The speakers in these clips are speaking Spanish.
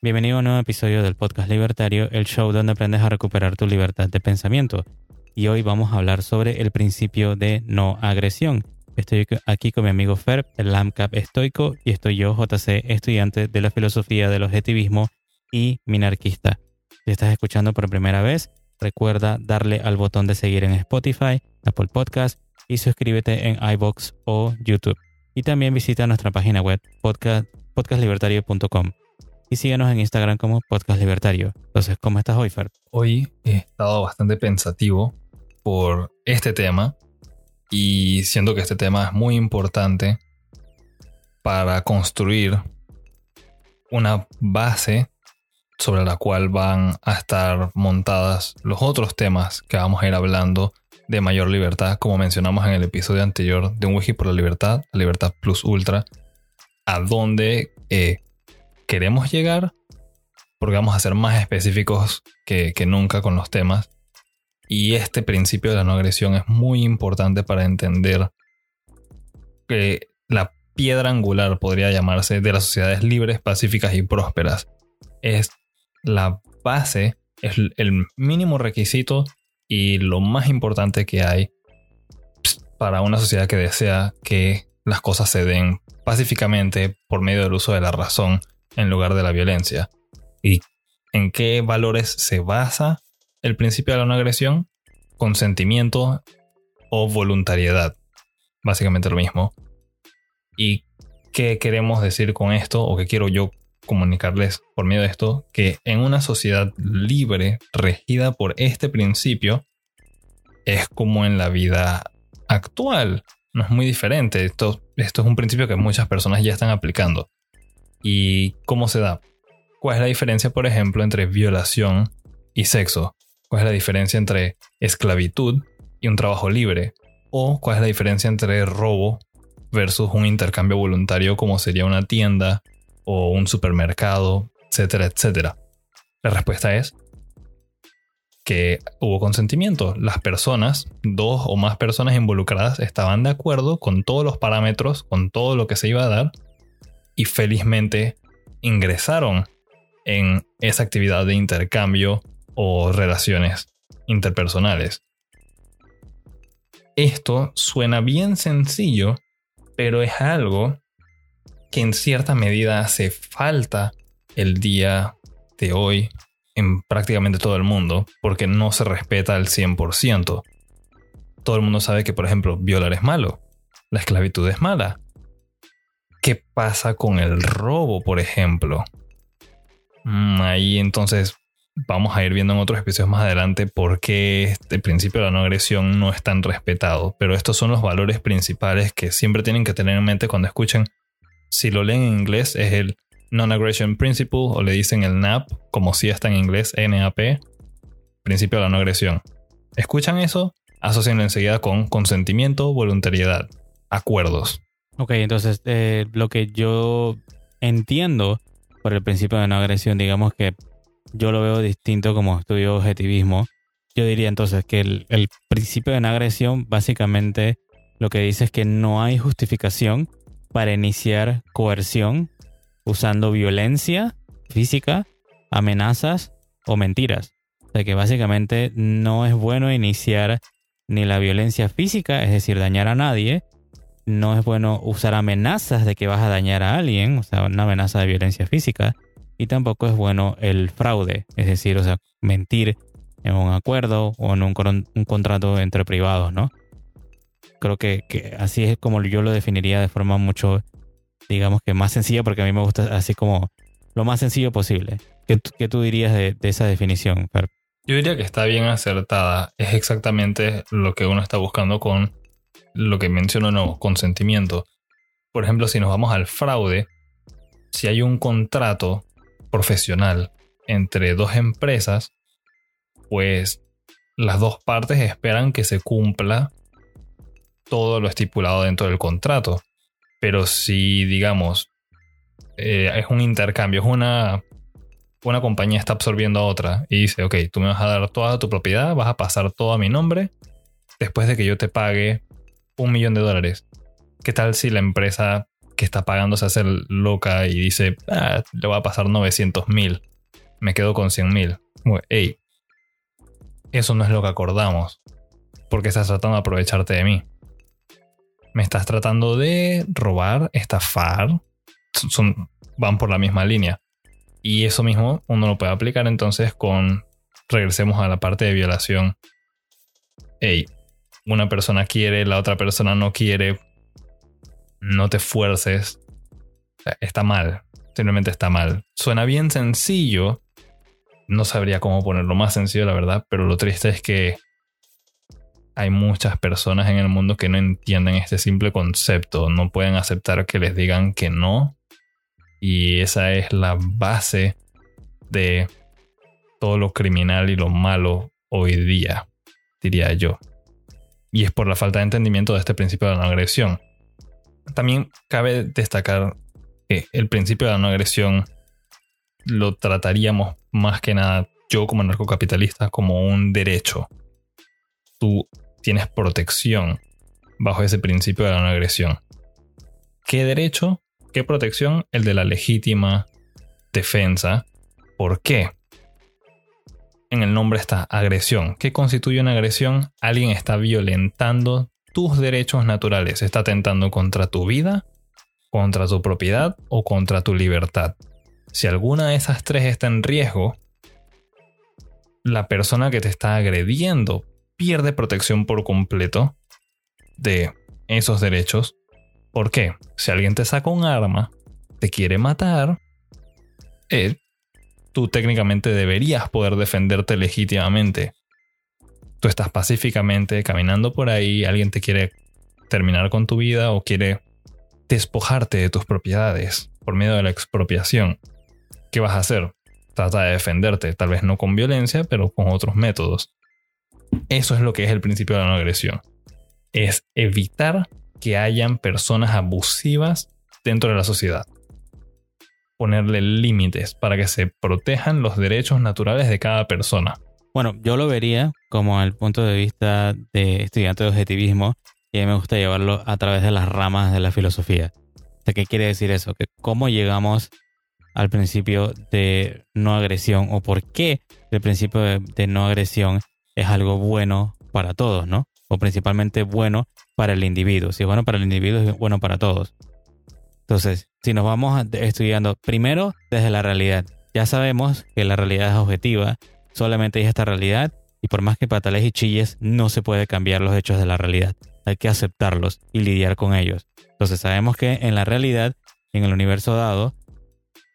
Bienvenido a un nuevo episodio del podcast Libertario, el show donde aprendes a recuperar tu libertad de pensamiento. Y hoy vamos a hablar sobre el principio de no agresión. Estoy aquí con mi amigo Ferb, el LAMCAP estoico, y estoy yo, JC, estudiante de la filosofía del objetivismo y minarquista. Si estás escuchando por primera vez, recuerda darle al botón de seguir en Spotify, Apple Podcast y suscríbete en iBox o YouTube. Y también visita nuestra página web podcast, podcastlibertario.com y síguenos en Instagram como Podcast Libertario. Entonces, ¿cómo estás hoy, Fer? Hoy he estado bastante pensativo por este tema y siento que este tema es muy importante para construir una base sobre la cual van a estar montadas los otros temas que vamos a ir hablando de mayor libertad, como mencionamos en el episodio anterior de un wiki por la libertad, la libertad plus ultra, a donde eh, queremos llegar, porque vamos a ser más específicos que, nunca con los temas. Y este principio de la no agresión es muy importante para entender que la piedra angular, podría llamarse, de las sociedades libres, pacíficas y prósperas. Es la base, es el mínimo requisito y lo más importante que hay para una sociedad que desea que las cosas se den pacíficamente por medio del uso de la razón en lugar de la violencia. ¿Y en qué valores se basa el principio de la no agresión? Consentimiento o voluntariedad. Básicamente lo mismo. ¿Y qué queremos decir con esto o qué quiero yo comunicarles por medio de esto? Que en una sociedad libre, regida por este principio, es como en la vida actual. No es muy diferente. Esto, esto es un principio que muchas personas ya están aplicando. ¿Y cómo se da? ¿Cuál es la diferencia, por ejemplo, entre violación y sexo? ¿Cuál es la diferencia entre esclavitud y un trabajo libre? ¿O cuál es la diferencia entre robo versus un intercambio voluntario como sería una tienda o un supermercado, etcétera, etcétera? La respuesta es que hubo consentimiento. Las personas, dos o más personas involucradas, estaban de acuerdo con todos los parámetros, con todo lo que se iba a dar y felizmente ingresaron en esa actividad de intercambio o relaciones interpersonales. Esto suena bien sencillo, pero es algo que en cierta medida hace falta el día de hoy en prácticamente todo el mundo, porque no se respeta al 100%. Todo el mundo sabe que, por ejemplo, violar es malo, la esclavitud es mala, ¿Qué pasa con el robo, por ejemplo? Mm, ahí entonces vamos a ir viendo en otros episodios más adelante por qué el este principio de la no agresión no es tan respetado. Pero estos son los valores principales que siempre tienen que tener en mente cuando escuchen. Si lo leen en inglés es el Non-Aggression Principle o le dicen el NAP, como si está en inglés, NAP, principio de la no agresión. Escuchan eso, asocienlo enseguida con consentimiento, voluntariedad, acuerdos. Ok, entonces eh, lo que yo entiendo por el principio de no agresión, digamos que yo lo veo distinto como estudio objetivismo. Yo diría entonces que el, el principio de no agresión básicamente lo que dice es que no hay justificación para iniciar coerción usando violencia física, amenazas o mentiras. O sea que básicamente no es bueno iniciar ni la violencia física, es decir, dañar a nadie, no es bueno usar amenazas de que vas a dañar a alguien, o sea, una amenaza de violencia física. Y tampoco es bueno el fraude, es decir, o sea, mentir en un acuerdo o en un, contrato entre privados, ¿no? Creo que, así es como yo lo definiría de forma mucho, digamos que más sencilla, porque a mí me gusta así como lo más sencillo posible. ¿Qué, tú dirías de, de esa definición, Fer? Yo diría que está bien acertada. Es exactamente lo que uno está buscando con lo que menciono no, consentimiento. Por ejemplo, si nos vamos al fraude, si hay un contrato profesional entre dos empresas, pues las dos partes esperan que se cumpla todo lo estipulado dentro del contrato. Pero si, digamos, eh, es un intercambio, es una, una compañía está absorbiendo a otra y dice, ok, tú me vas a dar toda tu propiedad, vas a pasar todo a mi nombre, después de que yo te pague un millón de dólares. ¿Qué tal si la empresa que está pagándose a ser loca y dice, ah, le va a pasar 900 mil, me quedo con 100 mil. Hey, eso no es lo que acordamos, porque estás tratando de aprovecharte de mí. Me estás tratando de robar, estafar, son, van por la misma línea. Y eso mismo uno lo puede aplicar entonces con, regresemos a la parte de violación. Hey, una persona quiere, la otra persona no quiere, no te fuerces. Está mal, simplemente está mal. Suena bien sencillo. No sabría cómo ponerlo más sencillo, la verdad, pero lo triste es que hay muchas personas en el mundo que no entienden este simple concepto, no pueden aceptar que les digan que no. Y esa es la base de todo lo criminal y lo malo hoy día, diría yo. Y es por la falta de entendimiento de este principio de la no agresión. También cabe destacar que el principio de la no agresión lo trataríamos más que nada yo como narcocapitalista como un derecho. Tú tienes protección bajo ese principio de la no agresión. ¿Qué derecho? ¿Qué protección? El de la legítima defensa. ¿Por qué? En el nombre está agresión. ¿Qué constituye una agresión? Alguien está violentando tus derechos naturales, está atentando contra tu vida, contra tu propiedad o contra tu libertad. Si alguna de esas tres está en riesgo, la persona que te está agrediendo pierde protección por completo de esos derechos. ¿Por qué? Si alguien te saca un arma, te quiere matar, eh, tú técnicamente deberías poder defenderte legítimamente tú estás pacíficamente caminando por ahí, alguien te quiere terminar con tu vida o quiere despojarte de tus propiedades por medio de la expropiación. ¿Qué vas a hacer? Trata de defenderte, tal vez no con violencia, pero con otros métodos. Eso es lo que es el principio de la no agresión. Es evitar que hayan personas abusivas dentro de la sociedad. Ponerle límites para que se protejan los derechos naturales de cada persona. Bueno, yo lo vería como el punto de vista de estudiante de objetivismo y a mí me gusta llevarlo a través de las ramas de la filosofía. ¿qué quiere decir eso? Que cómo llegamos al principio de no agresión o por qué el principio de, no agresión es algo bueno para todos, ¿no? O principalmente bueno para el individuo. Si es bueno para el individuo, es bueno para todos. Entonces, si nos vamos estudiando primero desde la realidad, ya sabemos que la realidad es objetiva, solamente es esta realidad y por más que patales y chilles, no se puede cambiar los hechos de la realidad. Hay que aceptarlos y lidiar con ellos. Entonces sabemos que en la realidad, en el universo dado,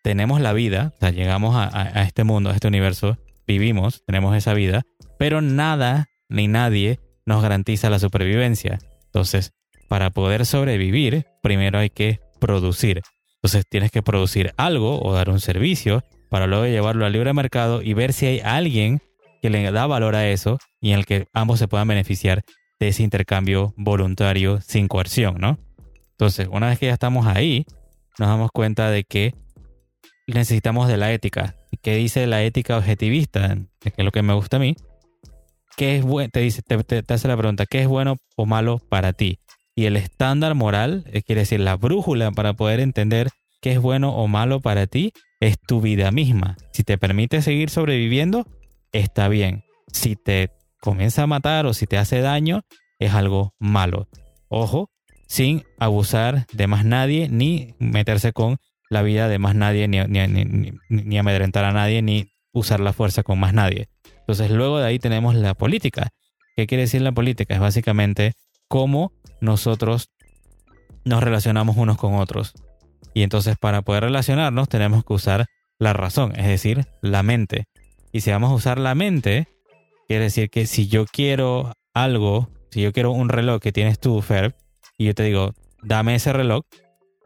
tenemos la vida, o sea, llegamos a, este mundo, a este universo, vivimos, tenemos esa vida, pero nada ni nadie nos garantiza la supervivencia. Entonces, para poder sobrevivir, primero hay que producir. Entonces tienes que producir algo o dar un servicio para luego llevarlo al libre mercado y ver si hay alguien que le da valor a eso y en el que ambos se puedan beneficiar de ese intercambio voluntario sin coerción, ¿no? Entonces, una vez que ya estamos ahí, nos damos cuenta de que necesitamos de la ética. ¿Qué dice la ética objetivista? Que es lo que me gusta a mí. ¿Qué es bueno? Te, dice, te, hace la pregunta, ¿qué es bueno o malo para ti? Y el estándar moral, eh, quiere decir la brújula para poder entender qué es bueno o malo para ti, es tu vida misma. Si te permite seguir sobreviviendo, está bien. Si te comienza a matar o si te hace daño, es algo malo. Ojo, sin abusar de más nadie ni meterse con la vida de más nadie, ni, amedrentar a nadie, ni usar la fuerza con más nadie. Entonces luego de ahí tenemos la política. ¿Qué quiere decir la política? Es básicamente cómo nosotros nos relacionamos unos con otros. Y entonces para poder relacionarnos tenemos que usar la razón, es decir, la mente. Y si vamos a usar la mente, quiere decir que si yo quiero algo, si yo quiero un reloj que tienes tú, Ferb, y yo te digo, dame ese reloj,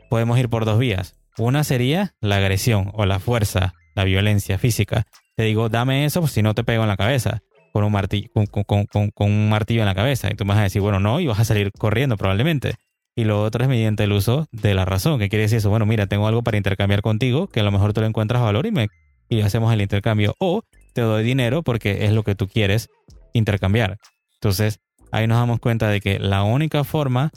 podemos ir por dos vías. Una sería la agresión o la fuerza, la violencia física. Te digo, dame eso, pues si no te pego en la cabeza con un, martillo, con, un martillo en la cabeza. Y tú vas a decir, bueno, no, y vas a salir corriendo probablemente. Y lo otro es mediante el uso de la razón. ¿Qué quiere decir eso? Bueno, mira, tengo algo para intercambiar contigo, que a lo mejor tú le encuentras valor y, me, y hacemos el intercambio. O te doy dinero porque es lo que tú quieres intercambiar. Entonces, ahí nos damos cuenta de que la única forma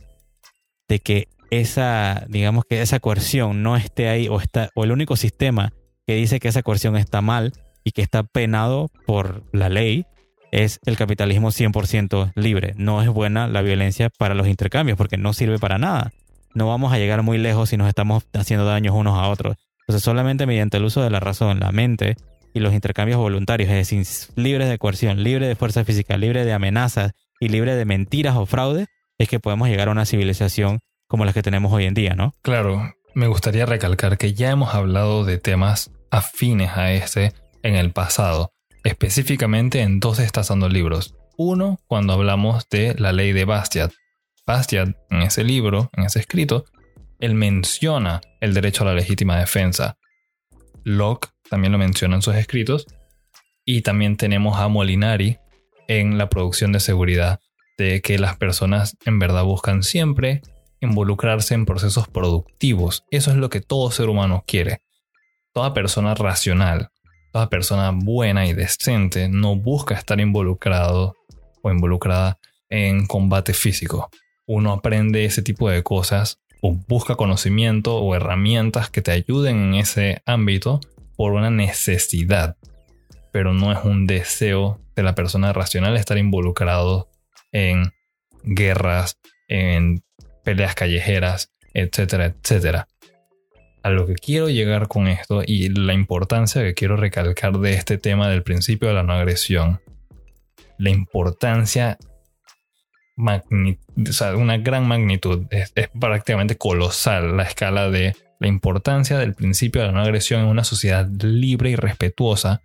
de que esa, digamos que esa coerción no esté ahí o, está, o el único sistema que dice que esa coerción está mal y que está penado por la ley es el capitalismo 100% libre. No es buena la violencia para los intercambios porque no sirve para nada. No vamos a llegar muy lejos si nos estamos haciendo daños unos a otros. Entonces solamente mediante el uso de la razón, la mente y los intercambios voluntarios, es decir, libres de coerción, libre de fuerza física, libre de amenazas y libre de mentiras o fraude, es que podemos llegar a una civilización como las que tenemos hoy en día, ¿no? Claro, me gustaría recalcar que ya hemos hablado de temas afines a este en el pasado, específicamente en dos destazando libros. Uno, cuando hablamos de la ley de Bastiat. Bastiat, en ese libro, en ese escrito, él menciona el derecho a la legítima defensa. Locke también lo menciona en sus escritos. Y también tenemos a Molinari en la producción de seguridad, de que las personas en verdad buscan siempre involucrarse en procesos productivos. Eso es lo que todo ser humano quiere. Toda persona racional, toda persona buena y decente no busca estar involucrado o involucrada en combate físico. Uno aprende ese tipo de cosas o busca conocimiento o herramientas que te ayuden en ese ámbito por una necesidad, pero no es un deseo de la persona racional estar involucrado en guerras, en peleas callejeras, etcétera, etcétera. A lo que quiero llegar con esto y la importancia que quiero recalcar de este tema del principio de la no agresión, la importancia una gran magnitud, es, prácticamente colosal la escala de la importancia del principio de la no agresión en una sociedad libre y respetuosa.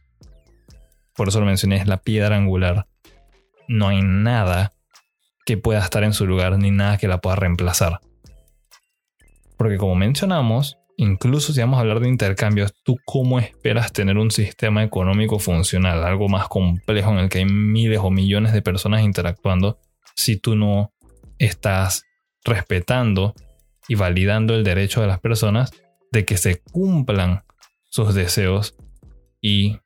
Por eso lo mencioné, es la piedra angular. No hay nada que pueda estar en su lugar ni nada que la pueda reemplazar. Porque como mencionamos, incluso si vamos a hablar de intercambios, ¿tú cómo esperas tener un sistema económico funcional, algo más complejo en el que hay miles o millones de personas interactuando, si tú no estás respetando y validando el derecho de las personas de que se cumplan sus deseos y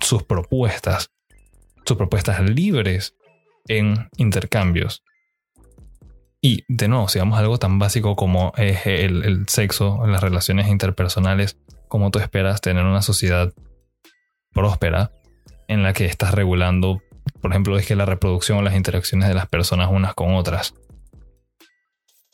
sus propuestas, sus propuestas libres en intercambios. Y de nuevo, si vamos a algo tan básico como el, el sexo, las relaciones interpersonales, como tú esperas tener una sociedad próspera en la que estás regulando por ejemplo, es que la reproducción o las interacciones de las personas unas con otras.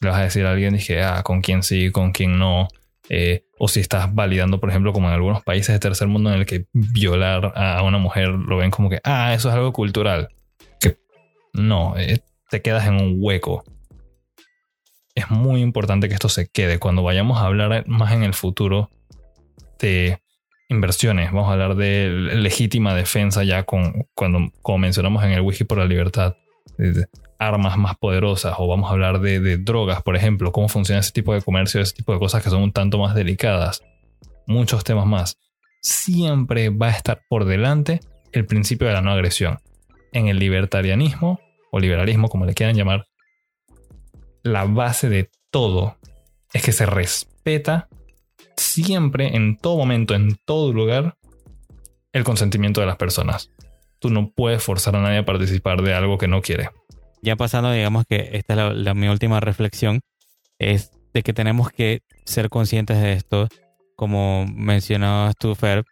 Le vas a decir a alguien, dije, ah, con quién sí, con quién no. Eh, o si estás validando, por ejemplo, como en algunos países de tercer mundo en el que violar a una mujer lo ven como que, ah, eso es algo cultural. Que no, eh, te quedas en un hueco. Es muy importante que esto se quede. Cuando vayamos a hablar más en el futuro de inversiones. Vamos a hablar de legítima defensa ya con, cuando, como mencionamos en el Wiki por la Libertad, armas más poderosas o vamos a hablar de, drogas, por ejemplo, cómo funciona ese tipo de comercio, ese tipo de cosas que son un tanto más delicadas, muchos temas más. Siempre va a estar por delante el principio de la no agresión. En el libertarianismo o liberalismo, como le quieran llamar, la base de todo es que se respeta siempre, en todo momento, en todo lugar, el consentimiento de las personas. Tú no puedes forzar a nadie a participar de algo que no quiere. Ya pasando, digamos que esta es mi última reflexión, es de que tenemos que ser conscientes de esto. Como mencionabas tú, Fer,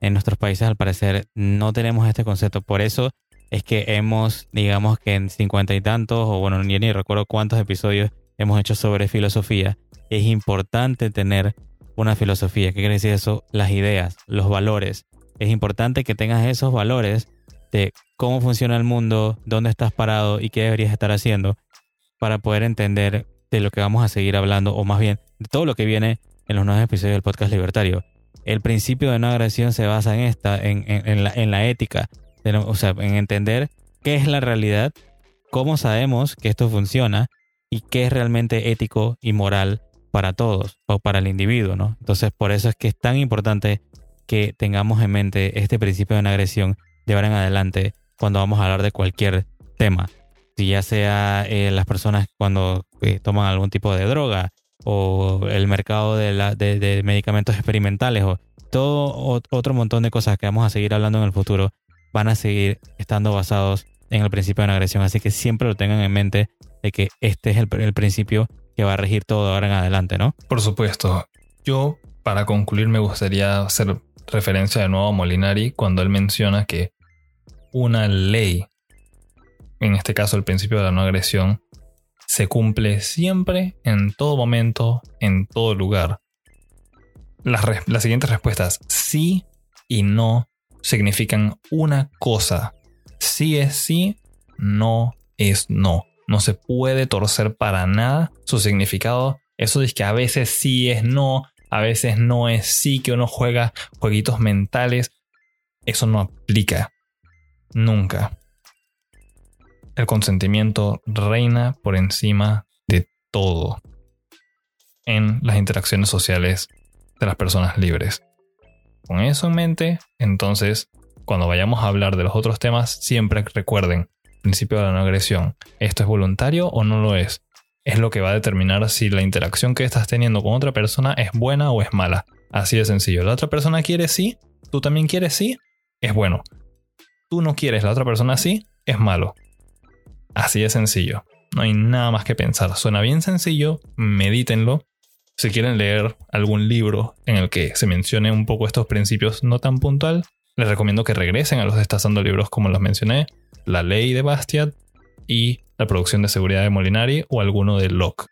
en nuestros países al parecer no tenemos este concepto. Por eso es que hemos, digamos que en cincuenta y tantos, o bueno, ni, ni recuerdo cuántos episodios hemos hecho sobre filosofía. Es importante tener una filosofía. ¿Qué quiere decir eso? Las ideas, los valores. Es importante que tengas esos valores de cómo funciona el mundo, dónde estás parado y qué deberías estar haciendo para poder entender de lo que vamos a seguir hablando, o más bien de todo lo que viene en los nuevos episodios del podcast libertario. El principio de no agresión se basa en esta, en, la, en la, ética, o sea, en entender qué es la realidad, cómo sabemos que esto funciona y qué es realmente ético y moral para todos o para el individuo, ¿no? Entonces, por eso es que es tan importante que tengamos en mente este principio de una agresión de ahora en adelante cuando vamos a hablar de cualquier tema. Si ya sea eh, las personas cuando eh, toman algún tipo de droga o el mercado de, la, de, medicamentos experimentales o todo otro montón de cosas que vamos a seguir hablando en el futuro van a seguir estando basados en el principio de una agresión. Así que siempre lo tengan en mente de que este es el, principio que va a regir todo ahora en adelante, ¿no? Por supuesto. Yo, para concluir, me gustaría hacer referencia de nuevo a Molinari cuando él menciona que una ley, en este caso el principio de la no agresión, se cumple siempre, en todo momento, en todo lugar. Las siguientes respuestas, sí y no, significan una cosa. Sí es sí, no es no. No se puede torcer para nada su significado. Eso es que a veces sí es no, a veces no es sí que uno juega jueguitos mentales. Eso no aplica. Nunca el consentimiento reina por encima de todo en las interacciones sociales de las personas libres. Con eso en mente, entonces, cuando vayamos a hablar de los otros temas, siempre recuerden, principio de la no agresión, ¿esto es voluntario o no lo es? Es lo que va a determinar si la interacción que estás teniendo con otra persona es buena o es mala. Así de sencillo. La otra persona quiere sí, tú también quieres sí, es bueno. Tú no quieres, la otra persona sí, es malo. Así de sencillo. No hay nada más que pensar. Suena bien sencillo, medítenlo. Si quieren leer algún libro en el que se mencione un poco estos principios no tan puntual, les recomiendo que regresen a los destazando libros como los mencioné, La Ley de Bastiat y La Producción de Seguridad de Molinari o alguno de Locke.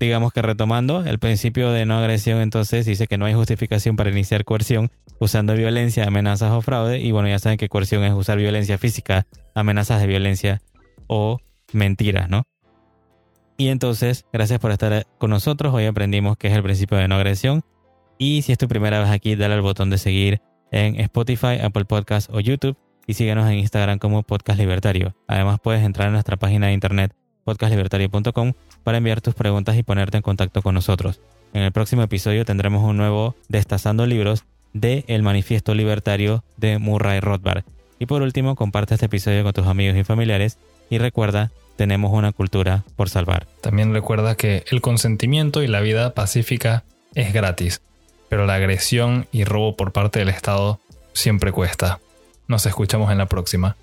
Digamos que retomando, el principio de no agresión entonces dice que no hay justificación para iniciar coerción usando violencia, amenazas o fraude. Y bueno, ya saben que coerción es usar violencia física, amenazas de violencia o mentiras, ¿no? Y entonces, gracias por estar con nosotros. Hoy aprendimos que es el principio de no agresión. Y si es tu primera vez aquí, dale al botón de seguir en Spotify, Apple Podcast o YouTube y síguenos en Instagram como Podcast Libertario. Además, puedes entrar a nuestra página de internet podcastlibertario.com para enviar tus preguntas y ponerte en contacto con nosotros. En el próximo episodio tendremos un nuevo Destazando Libros de El Manifiesto Libertario de Murray Rothbard. Y por último, comparte este episodio con tus amigos y familiares y recuerda, tenemos una cultura por salvar. También recuerda que el consentimiento y la vida pacífica es gratis, pero la agresión y robo por parte del Estado siempre cuesta. Nos escuchamos en la próxima.